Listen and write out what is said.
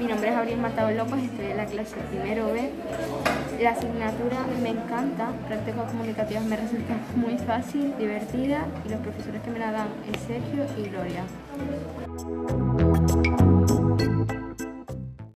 Mi nombre es Gabriel Matado López, estoy en la clase primero B. La asignatura me encanta, prácticas comunicativas me resulta muy fácil, divertida y los profesores que me la dan es Sergio y Gloria.